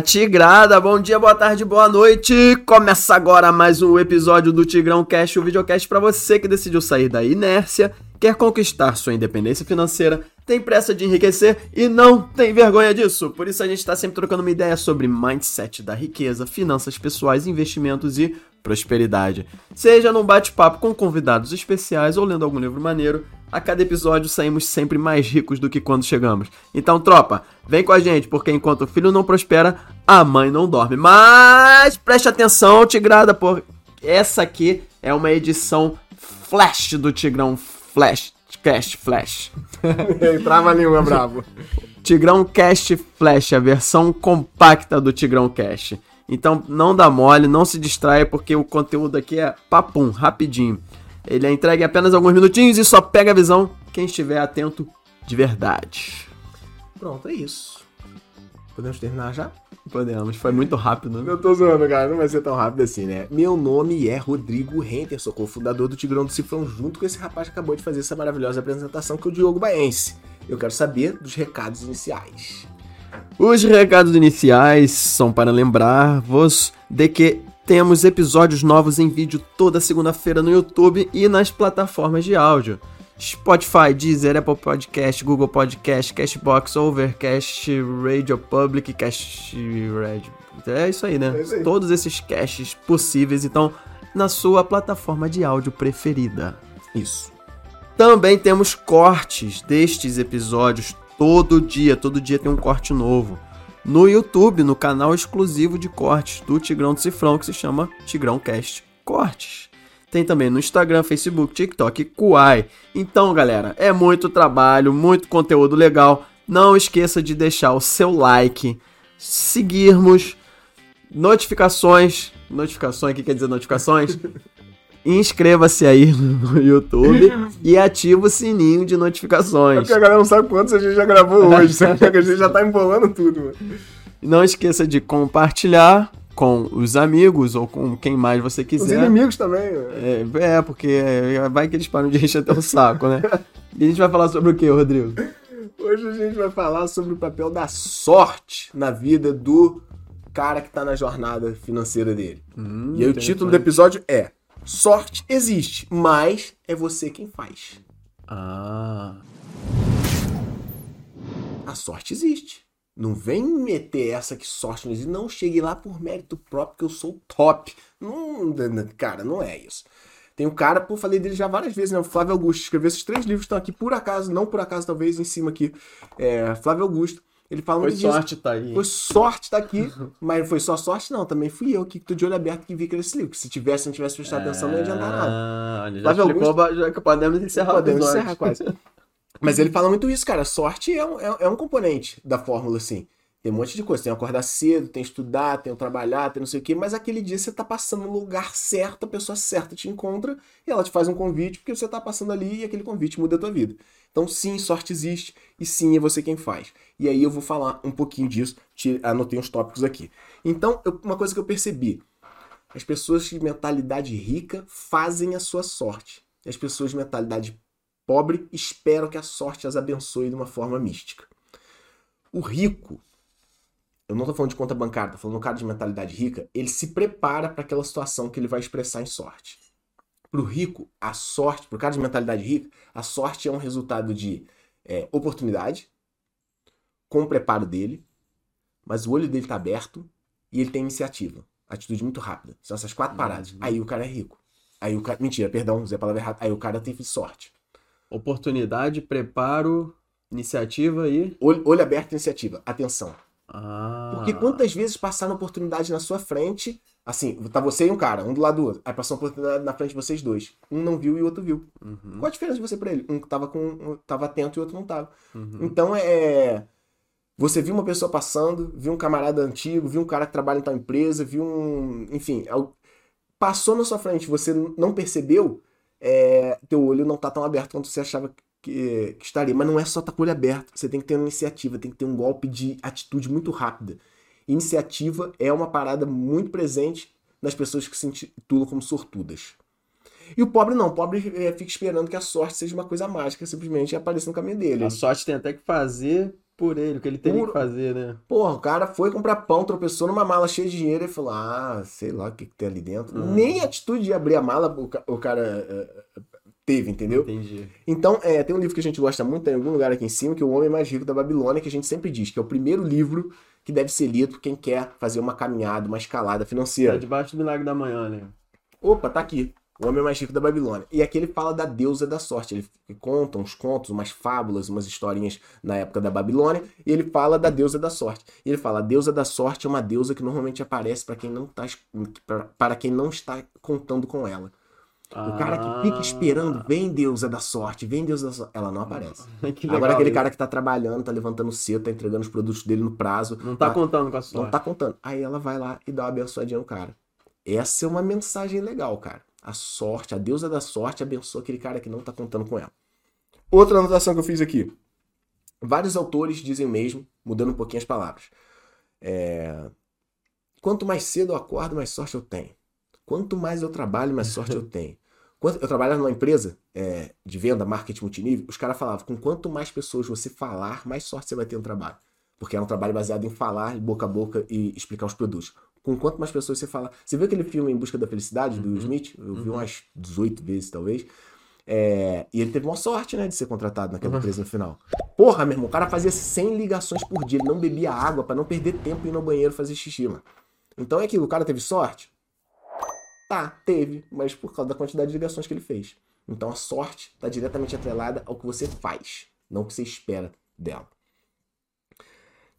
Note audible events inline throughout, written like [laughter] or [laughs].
Tigrada! Bom dia, boa tarde, boa noite! Começa agora mais um episódio do Tigrão Cast, o videocast para você que decidiu sair da inércia, quer conquistar sua independência financeira, tem pressa de enriquecer e não tem vergonha disso. Por isso a gente está sempre trocando uma ideia sobre mindset da riqueza, finanças pessoais, investimentos e prosperidade. Seja num bate-papo com convidados especiais ou lendo algum livro maneiro, a cada episódio saímos sempre mais ricos do que quando chegamos. Então, tropa, vem com a gente, porque enquanto o filho não prospera, a mãe não dorme. Mas preste atenção, Tigrada, por essa aqui é uma edição flash do Tigrão Flash. Cast Flash. [laughs] Trava a língua, bravo. Tigrão Cast Flash, a versão compacta do Tigrão Cast. Então não dá mole, não se distraia, porque o conteúdo aqui é papum, rapidinho. Ele é entregue em apenas alguns minutinhos e só pega a visão quem estiver atento de verdade. Pronto, é isso. Podemos terminar já? Podemos, foi muito rápido, né? Eu tô zoando, cara, não vai ser tão rápido assim, né? Meu nome é Rodrigo Renter, sou cofundador do Tigrão do Cifrão, junto com esse rapaz que acabou de fazer essa maravilhosa apresentação, que é o Diogo Baense. Eu quero saber dos recados iniciais. Os recados iniciais são para lembrar-vos de que temos episódios novos em vídeo toda segunda-feira no YouTube e nas plataformas de áudio. Spotify, Deezer, Apple Podcast, Google Podcast, Cashbox, Overcast, Radio Public, Cast Radio. É isso aí, né? É isso aí. Todos esses caches possíveis, então, na sua plataforma de áudio preferida. Isso. Também temos cortes destes episódios todo dia, todo dia tem um corte novo. No YouTube, no canal exclusivo de cortes do Tigrão do Cifrão, que se chama Tigrão Cast Cortes. Tem também no Instagram, Facebook, TikTok, Kuai. Então, galera, é muito trabalho, muito conteúdo legal. Não esqueça de deixar o seu like, seguirmos, notificações. Notificações, o que quer dizer notificações? [laughs] Inscreva-se aí [laughs] no YouTube e ativa o sininho de É notificações. porque a galera não sabe quantos a gente já gravou [laughs] hoje, sabe? Que a gente já tá embolando tudo, mano. Não esqueça de compartilhar com os amigos ou com quem mais você Os quiser. inimigos também, mano. É, é, porque é, vai que eles param de [laughs] encher até o saco, né? E a gente vai falar sobre o que, Rodrigo? Hoje a gente vai falar sobre o papel da sorte na vida do cara que tá na jornada financeira dele. Hum, E aí o título do episódio é Sorte existe, mas é você quem faz. Ah. A sorte existe. Não vem meter essa que sorte não existe. Não cheguei lá por mérito próprio, que eu sou top. Não, cara, não é isso. Tem um cara, pô, falei dele já várias vezes, né? O Flávio Augusto. Escreveu esses três livros estão aqui por acaso, não por acaso, talvez em cima aqui. É, Flávio Augusto. Ele fala Foi muito disso. sorte tá aí. Foi sorte tá aqui, [laughs] mas foi só sorte não, também fui eu que tô de olho aberto que vi que era esse livro. Que se tivesse, não tivesse prestado atenção, não ia adiantar nada. Ah, já Flávio explicou, ba- já que podemos encerrar Podemos episódio. encerrar quase. Mas ele fala muito isso, cara. Sorte é um, é, é um componente da fórmula, assim. Tem um monte de coisa. Tem acordar cedo, tem estudar, tem trabalhar, tem não sei o quê. Mas aquele dia você tá passando no lugar certo, a pessoa certa te encontra e ela te faz um convite porque você tá passando ali e aquele convite muda a tua vida. Então, sim, sorte existe e sim, é você quem faz. E aí eu vou falar um pouquinho disso. Te- Anotei uns tópicos aqui. Então, eu- uma coisa que eu percebi. As pessoas de mentalidade rica fazem a sua sorte. E as pessoas de mentalidade pobre esperam que a sorte as abençoe de uma forma mística. O rico, eu não tô falando de conta bancária, tô falando do cara de mentalidade rica, ele se prepara para aquela situação que ele vai expressar em sorte. Pro rico, a sorte, pro cara de mentalidade rica, a sorte é um resultado de é, oportunidade, com o preparo dele, mas o olho dele tá aberto e ele tem iniciativa. Atitude muito rápida. São essas quatro paradas. Aí o cara é rico. Aí o cara. Mentira, perdão, usei a palavra errada. Aí o cara teve sorte. Oportunidade, preparo, iniciativa e. Olho, olho aberto, iniciativa. Atenção. Ah. Porque quantas vezes passaram oportunidade na sua frente, assim, tá você e um cara, um do lado do outro. Aí passou uma oportunidade na frente de vocês dois. Um não viu e o outro viu. Uhum, Qual a diferença de você pra ele? Um tava com. um tava atento e o outro não tava. uhum. Então é. Você viu uma pessoa passando, viu um camarada antigo, viu um cara que trabalha em tal empresa, viu um. Enfim, al- passou na sua frente, você não percebeu, é, teu olho não tá tão aberto quanto você achava que, que estaria. Mas não é só estar com o olho aberto, você tem que ter uma iniciativa, tem que ter um golpe de atitude muito rápida. Iniciativa é uma parada muito presente nas pessoas que se intitulam como sortudas. E o pobre não, o pobre é, fica esperando que a sorte seja uma coisa mágica, simplesmente apareça no caminho dele. A sorte tem até que fazer por ele, o que ele teria Por- que fazer, né? Porra, o cara foi comprar pão, tropeçou numa mala cheia de dinheiro e falou: Ah, sei lá o que, que tem ali dentro. Uhum. Nem atitude de abrir a mala o, ca- o cara eh, eh, teve, entendeu? Entendi. Então, é, tem um livro que a gente gosta muito, tem em algum lugar aqui em cima, que é O Homem Mais Rico da Babilônia, que a gente sempre diz que é o primeiro livro que deve ser lido por quem quer fazer uma caminhada, uma escalada Tá financeira. debaixo do milagre da manhã, né? Opa, tá aqui. O Homem Mais Rico da Babilônia. E aqui ele fala da deusa da sorte. Ele conta uns contos, umas fábulas, umas historinhas na época da Babilônia. E ele fala da deusa da sorte. E ele fala: a deusa da sorte é uma deusa que normalmente aparece para quem não tá, pra- quem não está contando com ela. O cara que fica esperando, vem deusa da sorte, vem deusa da sorte. Ela não aparece. Ah, [laughs] que legal Agora aquele isso. cara que tá trabalhando, tá levantando cedo, tá entregando os produtos dele no prazo. Não tá tá- contando com a sorte. não tá contando. Aí ela vai lá e dá uma abençoadinha no cara. Essa é uma mensagem legal, cara. A sorte, a deusa da sorte abençoa aquele cara que não tá contando com ela. Outra anotação que eu fiz aqui. Vários autores dizem o mesmo, mudando um pouquinho as palavras. É, Quanto mais cedo eu acordo, mais sorte eu tenho. Quanto mais eu trabalho, mais sorte eu tenho. Quanto- Eu trabalhava numa empresa é, de venda, marketing multinível, os caras falavam, com quanto mais pessoas você falar, mais sorte você vai ter no trabalho. Porque era um trabalho baseado em falar, boca a boca e explicar os produtos. Com quanto mais pessoas você falar. Você viu aquele filme Em Busca da Felicidade, do Will Smith? Eu vi umas 18 vezes, talvez. É, e ele teve uma sorte, né, de ser contratado naquela empresa no final. Porra, meu irmão, o cara fazia 100 ligações por dia. Ele não bebia água pra não perder tempo indo ao banheiro fazer xixi, mano. Então é aquilo, o cara teve sorte? Tá, teve, mas por causa da quantidade de ligações que ele fez. Então a sorte está diretamente atrelada ao que você faz, não o que você espera dela.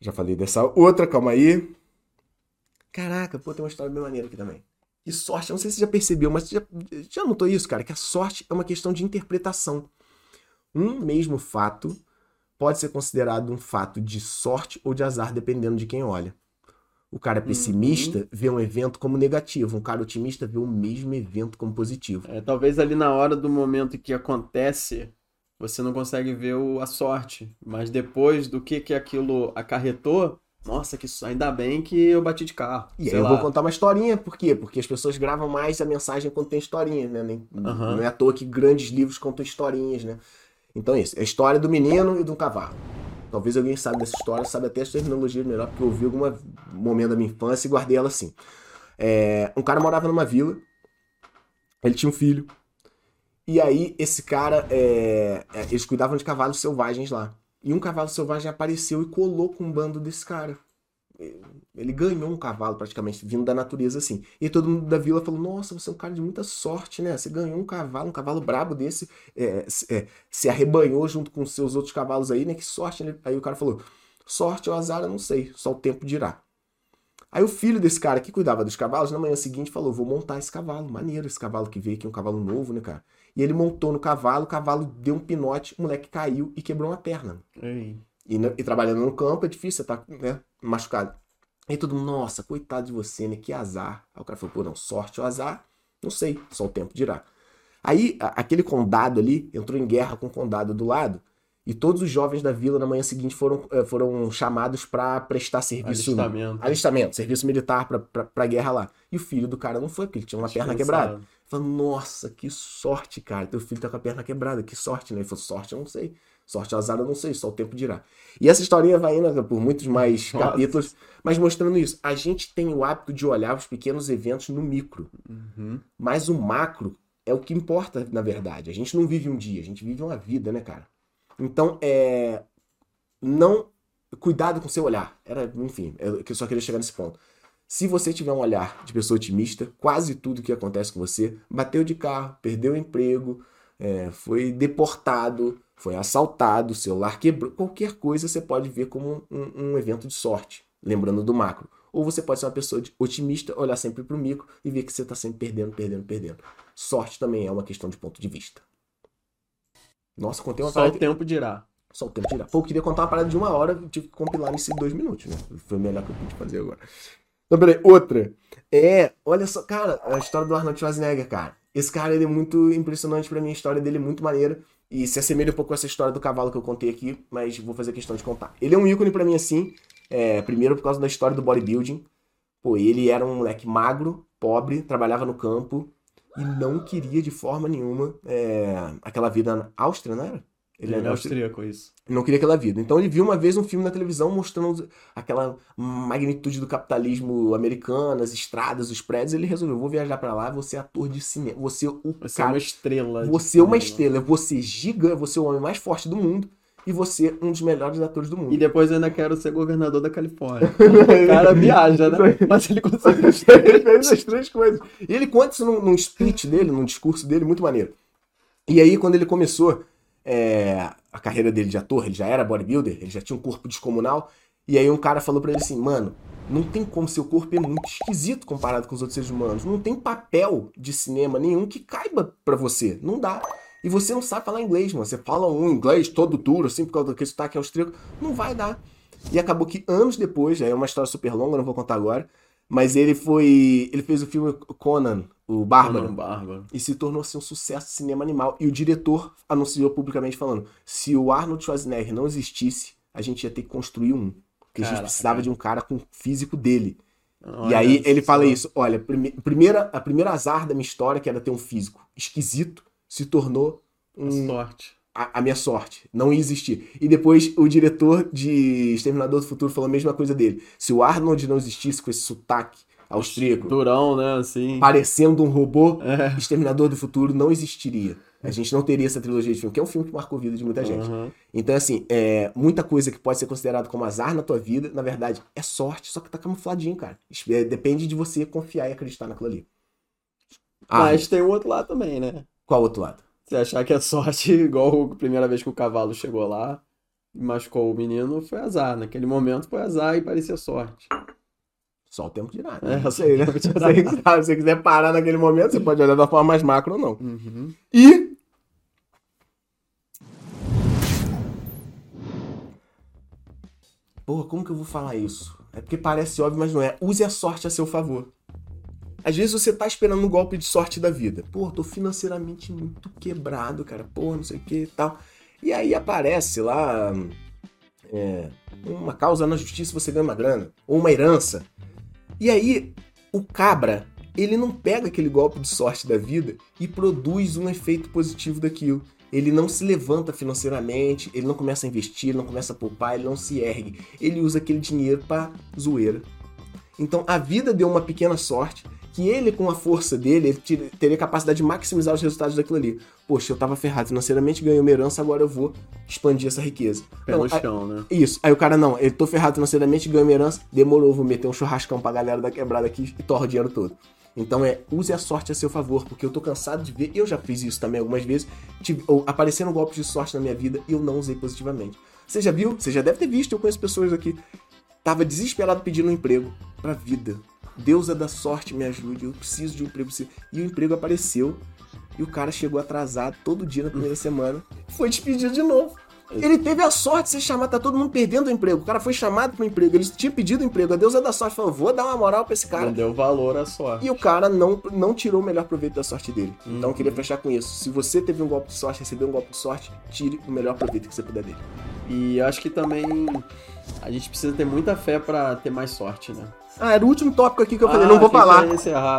Já falei dessa outra, calma aí. Caraca, pô, tem uma história bem maneira aqui também. E sorte, não sei se você já percebeu, mas você já, já notou isso, cara? Que a sorte é uma questão de interpretação. Um mesmo fato pode ser considerado um fato de sorte ou de azar, dependendo de quem olha. O cara pessimista vê um evento como negativo, um cara otimista vê o mesmo evento como positivo. É, talvez ali na hora do momento que acontece, você não consegue ver o- a sorte. Mas depois do que, que aquilo acarretou, nossa, que ainda bem que eu bati de carro. E aí eu lá. vou contar uma historinha, por quê? Porque as pessoas gravam mais a mensagem quando tem historinha, né? Nem- Aham. Não é à toa que grandes livros contam historinhas, né? Então é isso, é a história do menino e do cavalo. Talvez alguém saiba dessa história, sabe até as terminologias melhor, porque eu ouvi algum momento da minha infância e guardei ela assim. É, um cara morava numa vila, ele tinha um filho, e aí esse cara, é, é, eles cuidavam de cavalos selvagens lá. E um cavalo selvagem apareceu e colou com um bando desse cara. Ele ganhou um cavalo praticamente, vindo da natureza assim. E todo mundo da vila falou: Nossa, você é um cara de muita sorte, né? Você ganhou um cavalo, um cavalo brabo desse, é, se- é, se arrebanhou junto com seus outros cavalos aí, né? Que sorte, né? Aí o cara falou: Sorte ou azar, eu não sei, só o tempo dirá. Aí o filho desse cara que cuidava dos cavalos, na manhã seguinte, falou: Vou montar esse cavalo, maneiro esse cavalo que veio aqui, um cavalo novo, né, cara? E ele montou no cavalo, o cavalo deu um pinote, o moleque caiu e quebrou uma perna. Ei. E, e trabalhando no campo é difícil, você tá né, machucado. Aí todo mundo, nossa, coitado de você, né? Que azar. Aí o cara falou, pô, não, sorte ou azar? Não sei, só o tempo dirá. Aí a- aquele condado ali entrou em guerra com o condado do lado e todos os jovens da vila na manhã seguinte foram, eh, foram chamados para prestar serviço. Alistamento. Alistamento, serviço militar pra guerra lá. E o filho do cara não foi, porque ele tinha uma perna quebrada. Falando, nossa, que sorte, cara. Teu filho tá com a perna quebrada, que sorte, né? Ele falou, sorte eu não sei. Sorte azar eu não sei, só o tempo dirá. E essa historinha vai indo por muitos mais Nossa. capítulos, mas mostrando isso. A gente tem o hábito de olhar os pequenos eventos no micro, Uhum. mas o macro é o que importa, na verdade. A gente não vive um dia, a gente vive uma vida, né, cara? Então, é. Não. Cuidado com o seu olhar. Era, enfim, eu só queria chegar nesse ponto. Se você tiver um olhar de pessoa otimista, quase tudo que acontece com você, bateu de carro, perdeu o emprego, é, foi deportado, foi assaltado, o celular quebrou, qualquer coisa você pode ver como um, um evento de sorte, lembrando do macro. Ou você pode ser uma pessoa de- otimista, olhar sempre para o micro e ver que você está sempre perdendo, perdendo, perdendo. Sorte também é uma questão de ponto de vista. Nossa, contei uma Só o parada. tempo dirá. Só o tempo tirar. Pô, eu queria contar uma parada de uma hora, tive que compilar nisso em dois minutos, né? Foi o melhor que eu pude fazer agora. Então, peraí, outra. É, olha só, cara, a história do Arnold Schwarzenegger, cara. Esse cara, ele é muito impressionante pra mim, a história dele é muito maneira. E se assemelha um pouco com essa história do cavalo que eu contei aqui, mas vou fazer questão de contar. Ele é um ícone pra mim, assim, é, primeiro por causa da história do bodybuilding. Pô, ele era um moleque magro, pobre, trabalhava no campo e não queria de forma nenhuma é, aquela vida na Áustria, não era? Ele, ele é austríaco, isso. Ele não queria aquela vida. Então ele viu uma vez um filme na televisão mostrando aquela magnitude do capitalismo americano, as estradas, os prédios. Ele resolveu: vou viajar para lá, vou ser ator de cinema. Ser o você cara. É uma estrela. Você é uma estrela. Vou ser gigante, vou ser o homem mais forte do mundo e você um dos melhores atores do mundo. E depois eu ainda quero ser governador da Califórnia. o cara [laughs] viaja, né? Mas ele consegue as três, as três coisas. E ele conta isso num, num speech dele, num discurso dele, muito maneiro. E aí, quando ele começou é, a carreira dele de ator, ele já era bodybuilder, ele já tinha um corpo descomunal. E aí um cara falou para ele assim, mano, não tem como, seu corpo é muito esquisito comparado com os outros seres humanos. Não tem papel de cinema nenhum que caiba para você. Não dá. E você não sabe falar inglês, mano. Você fala um inglês todo duro, assim, por causa daquele sotaque austríaco. Não vai dar. E acabou que anos depois, é uma história super longa, não vou contar agora. Mas ele foi. Ele fez o filme Conan, o Bárbaro. Bárbaro. E se tornou assim, um sucesso de cinema animal. E o diretor anunciou publicamente falando: se o Arnold Schwarzenegger não existisse, a gente ia ter que construir um. Porque a gente precisava de um cara com o físico dele. Olha e aí ele fala isso: olha, prime primeira, a primeira azar da minha história, que era ter um físico esquisito, se tornou um, a sorte. A, a, minha sorte. Não ia existir. E depois o diretor de Exterminador do Futuro falou a mesma coisa dele. Se o Arnold não existisse com esse sotaque austríaco. Durão, né? Assim. Parecendo um robô, é. Exterminador do Futuro não existiria. A gente não teria essa trilogia de filme, que é um filme que marcou a vida de muita gente. Uhum. Então, assim, é, muita coisa que pode ser considerado como azar na tua vida, na verdade, é sorte, só que tá camufladinho, cara. É, depende de você confiar e acreditar naquilo ali. Ah, Mas tem o outro lado também, né? Qual outro lado? Você achar que é sorte, [laughs] igual a primeira vez que o cavalo chegou lá e machucou o menino, foi azar. Naquele momento foi azar e parecia sorte. Só o tempo de nada. Né? É, sei, né? [laughs] Se você quiser parar naquele momento, você pode olhar da forma mais macro ou não. Uhum. E. Porra, como que eu vou falar isso? É porque parece óbvio, mas não é. Use a sorte a seu favor. Às vezes você tá esperando um golpe de sorte da vida. Pô, tô financeiramente muito quebrado, cara. Pô, não sei o que e tal. E aí aparece lá é, uma causa na justiça você ganha uma grana. Ou uma herança. E aí o cabra, ele não pega aquele golpe de sorte da vida e produz um efeito positivo daquilo. Ele não se levanta financeiramente, ele não começa a investir, ele não começa a poupar, ele não se ergue. Ele usa aquele dinheiro para zoeira. Então a vida deu uma pequena sorte que ele, com a força dele, ele teria capacidade de maximizar os resultados daquilo ali. Poxa, eu tava ferrado financeiramente, ganhei uma herança, agora eu vou expandir essa riqueza. Pé no chão, né? Isso. Aí o cara, não, eu tô ferrado financeiramente, ganhei uma herança, demorou, vou meter um churrascão pra galera da quebrada aqui e torra o dinheiro todo. Então é, use a sorte a seu favor, porque eu tô cansado de ver, eu já fiz isso também algumas vezes, tive, ou, apareceram golpes de sorte na minha vida e eu não usei positivamente. Você já viu? Você já deve ter visto, eu conheço pessoas aqui. Tava desesperado pedindo um emprego pra vida. Deusa da sorte me ajude, eu preciso de um emprego. E o emprego apareceu. E o cara chegou atrasado todo dia na primeira semana. Foi despedido de novo. Ele teve a sorte de ser chamado, tá todo mundo perdendo o emprego. O cara foi chamado pro emprego, ele tinha pedido o emprego. A deusa da sorte falou: vou dar uma moral pra esse cara. Não deu valor à sorte. E o cara não, não tirou o melhor proveito da sorte dele. Uhum. Então eu queria fechar com isso. Se você teve um golpe de sorte, recebeu um golpe de sorte, tire o melhor proveito que você puder dele. E acho que também a gente precisa ter muita fé para ter mais sorte, né? Ah, era o último tópico aqui que eu falei, ah, não vou falar.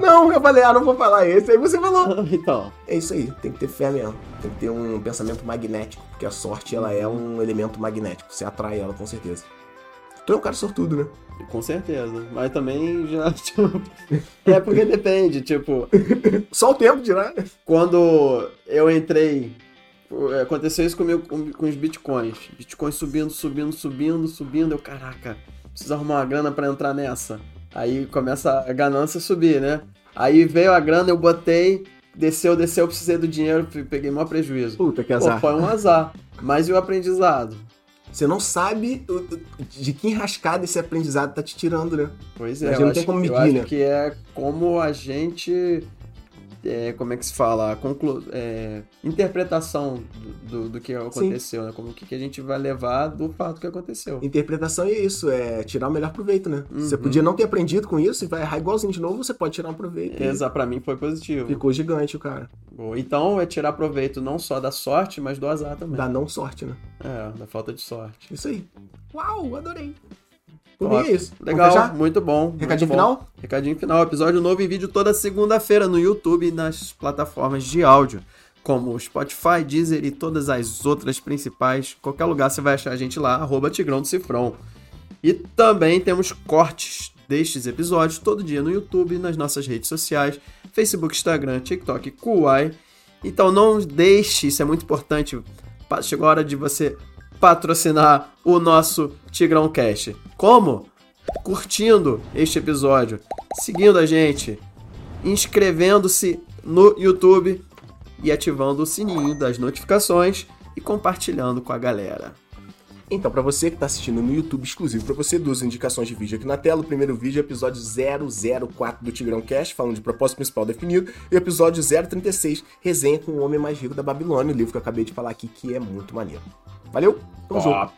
Não, eu falei, ah, não vou falar esse. Aí você falou. [laughs] então. É isso aí, tem que ter fé mesmo. Tem que ter um pensamento magnético, porque a sorte ela é um elemento magnético. Você atrai ela com certeza. Tu é um cara sortudo, né? Com certeza. Mas também já. [laughs] Tipo, é porque depende, tipo. Só o tempo dirá. Quando eu entrei. Aconteceu isso comigo com, com os bitcoins. Bitcoins subindo, subindo, subindo, subindo. Eu, caraca preciso arrumar uma grana para entrar nessa. Aí começa a ganância subir, né? Aí veio a grana, eu botei, desceu, desceu, eu precisei do dinheiro, peguei maior prejuízo. Puta, que azar. Pô, foi um azar. Mas e o aprendizado? Você não sabe de que enrascada esse aprendizado tá te tirando, né? Pois é, eu, não tem como medir, eu acho né? que é como a gente é, como é que se fala, conclu, é, interpretação do, do, que aconteceu, Sim. né? Como que, que a gente vai levar do fato que aconteceu. Interpretação é isso, é tirar o melhor proveito, né? Uhum. Você podia não ter aprendido com isso e vai errar igualzinho de novo, você pode tirar um proveito. Exato, pra mim foi positivo. Ficou gigante o cara. Então é tirar proveito não só da sorte, mas do azar também. Da não sorte, né? É, da falta de sorte. Isso aí. Uau, adorei. Por mim é isso. Legal, muito bom. Recadinho muito bom. final? Recadinho final. Episódio novo em vídeo toda segunda-feira no YouTube e nas plataformas de áudio. Como Spotify, Deezer e todas as outras principais. Qualquer lugar você vai achar a gente lá, arroba Tigrão do Cifrão. E também temos cortes destes episódios todo dia no YouTube, nas nossas redes sociais, Facebook, Instagram, TikTok, Kuai. Então não deixe, isso é muito importante. Chegou a hora de você patrocinar o nosso Tigrão Cash. Como? Curtindo este episódio, seguindo a gente, inscrevendo-se no YouTube e ativando o sininho das notificações e compartilhando com a galera. Então, para você que está assistindo no YouTube exclusivo para você, duas indicações de vídeo aqui na tela. O primeiro vídeo é o episódio 004 do Tigrão Cast, falando de propósito principal definido, e o episódio 036, resenha com o homem mais rico da Babilônia, o livro que eu acabei de falar aqui, que é muito maneiro. Valeu, tamo junto.